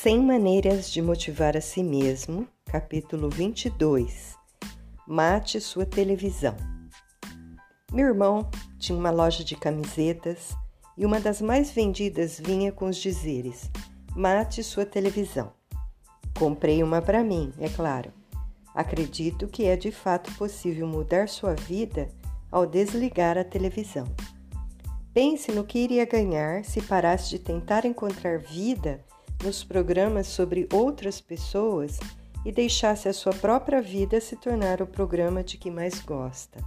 100 Maneiras de Motivar a Si Mesmo, capítulo 22 Mate sua televisão. Meu irmão tinha uma loja de camisetas e uma das mais vendidas vinha com os dizeres: Mate sua televisão. Comprei uma para mim, é claro. Acredito que é de fato possível mudar sua vida ao desligar a televisão. Pense no que iria ganhar se parasse de tentar encontrar vida nos programas sobre outras pessoas e deixasse a sua própria vida se tornar o programa de que mais gosta.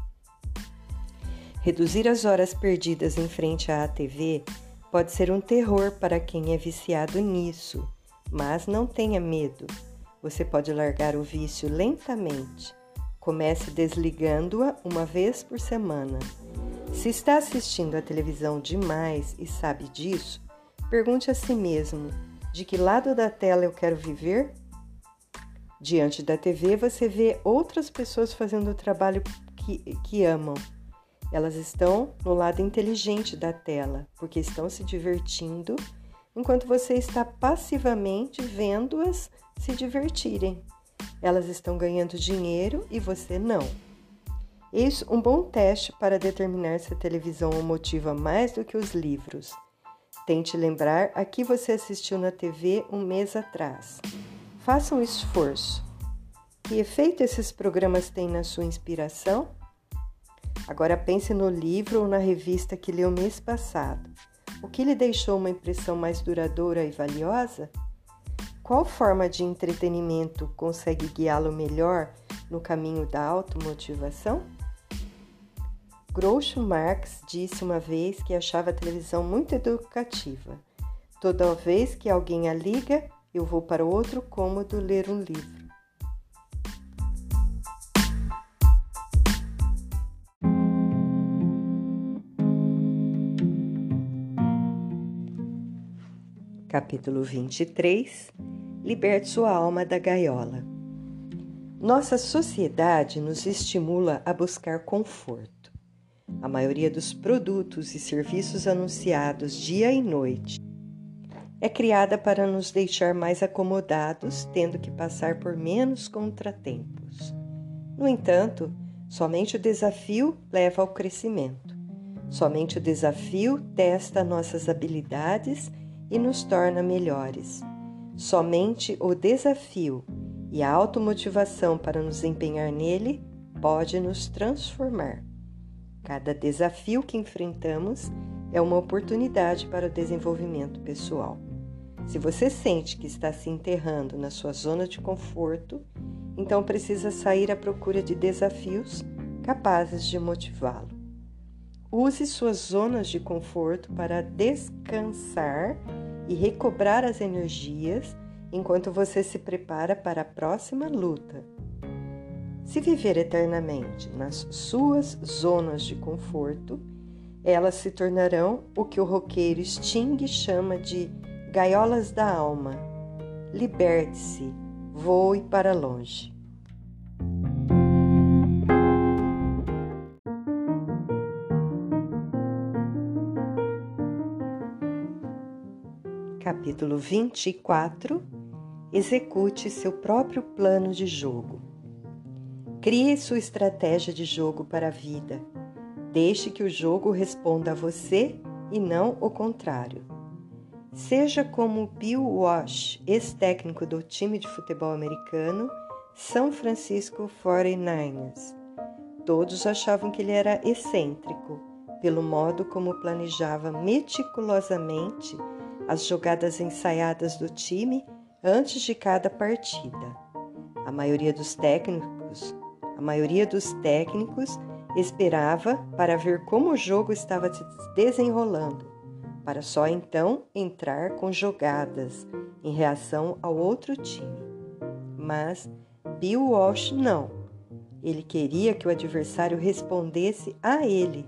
Reduzir as horas perdidas em frente à TV pode ser um terror para quem é viciado nisso, mas não tenha medo. Você pode largar o vício lentamente. Comece desligando-a uma vez por semana. Se está assistindo a televisão demais e sabe disso, pergunte a si mesmo de que lado da tela eu quero viver? Diante da TV, você vê outras pessoas fazendo o trabalho que, que amam. Elas estão no lado inteligente da tela, porque estão se divertindo, enquanto você está passivamente vendo-as se divertirem. Elas estão ganhando dinheiro e você não. Eis um bom teste para determinar se a televisão o motiva mais do que os livros. Tente lembrar a que você assistiu na TV um mês atrás. Faça um esforço. Que efeito esses programas têm na sua inspiração? Agora pense no livro ou na revista que leu mês passado. O que lhe deixou uma impressão mais duradoura e valiosa? Qual forma de entretenimento consegue guiá-lo melhor no caminho da automotivação? Groucho Marx disse uma vez que achava a televisão muito educativa. Toda vez que alguém a liga, eu vou para outro cômodo ler um livro. Capítulo 23 Liberte sua alma da gaiola. Nossa sociedade nos estimula a buscar conforto. A maioria dos produtos e serviços anunciados dia e noite é criada para nos deixar mais acomodados, tendo que passar por menos contratempos. No entanto, somente o desafio leva ao crescimento. Somente o desafio testa nossas habilidades e nos torna melhores. Somente o desafio e a automotivação para nos empenhar nele pode nos transformar. Cada desafio que enfrentamos é uma oportunidade para o desenvolvimento pessoal. Se você sente que está se enterrando na sua zona de conforto, então precisa sair à procura de desafios capazes de motivá-lo. Use suas zonas de conforto para descansar e recobrar as energias enquanto você se prepara para a próxima luta. Se viver eternamente nas suas zonas de conforto, elas se tornarão o que o roqueiro Sting chama de gaiolas da alma. Liberte-se, voe para longe. Capítulo 24 Execute seu próprio plano de jogo. Crie sua estratégia de jogo para a vida. Deixe que o jogo responda a você e não o contrário. Seja como Bill Walsh, ex-técnico do time de futebol americano São Francisco 49ers. Todos achavam que ele era excêntrico, pelo modo como planejava meticulosamente as jogadas ensaiadas do time antes de cada partida. A maioria dos técnicos a maioria dos técnicos esperava para ver como o jogo estava se desenrolando, para só então entrar com jogadas em reação ao outro time. Mas Bill Walsh não. Ele queria que o adversário respondesse a ele.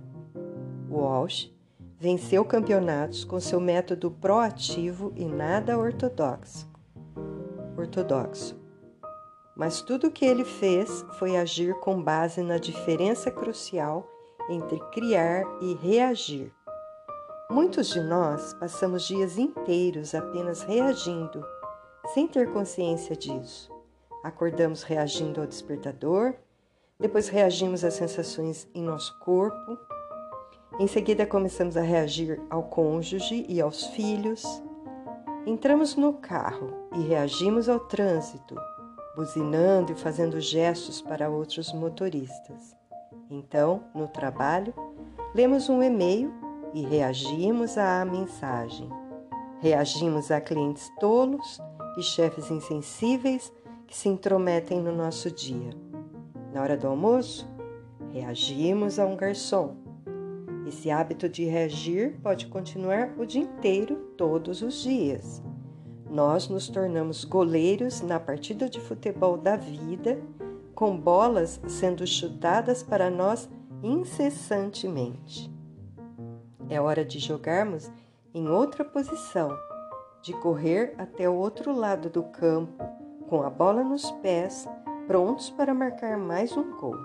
Walsh venceu campeonatos com seu método proativo e nada ortodoxo. Ortodoxo mas tudo o que ele fez foi agir com base na diferença crucial entre criar e reagir. Muitos de nós passamos dias inteiros apenas reagindo, sem ter consciência disso. Acordamos reagindo ao despertador, depois reagimos às sensações em nosso corpo, em seguida começamos a reagir ao cônjuge e aos filhos. Entramos no carro e reagimos ao trânsito, buzinando e fazendo gestos para outros motoristas. Então, no trabalho, lemos um e-mail e reagimos à mensagem. Reagimos a clientes tolos e chefes insensíveis que se intrometem no nosso dia. Na hora do almoço, reagimos a um garçom. Esse hábito de reagir pode continuar o dia inteiro, todos os dias. Nós nos tornamos goleiros na partida de futebol da vida, com bolas sendo chutadas para nós incessantemente. É hora de jogarmos em outra posição, de correr até o outro lado do campo, com a bola nos pés, prontos para marcar mais um gol.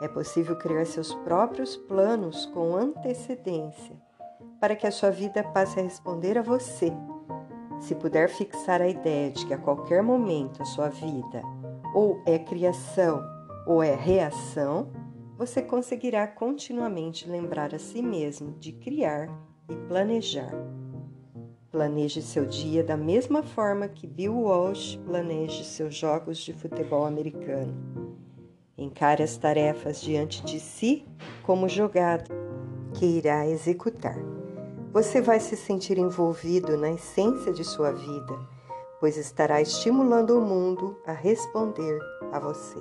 É possível criar seus próprios planos com antecedência, para que a sua vida passe a responder a você. Se puder fixar a ideia de que a qualquer momento a sua vida ou é criação ou é reação, você conseguirá continuamente lembrar a si mesmo de criar e planejar. Planeje seu dia da mesma forma que Bill Walsh planeja seus jogos de futebol americano. Encare as tarefas diante de si como jogada que irá executar. Você vai se sentir envolvido na essência de sua vida, pois estará estimulando o mundo a responder a você.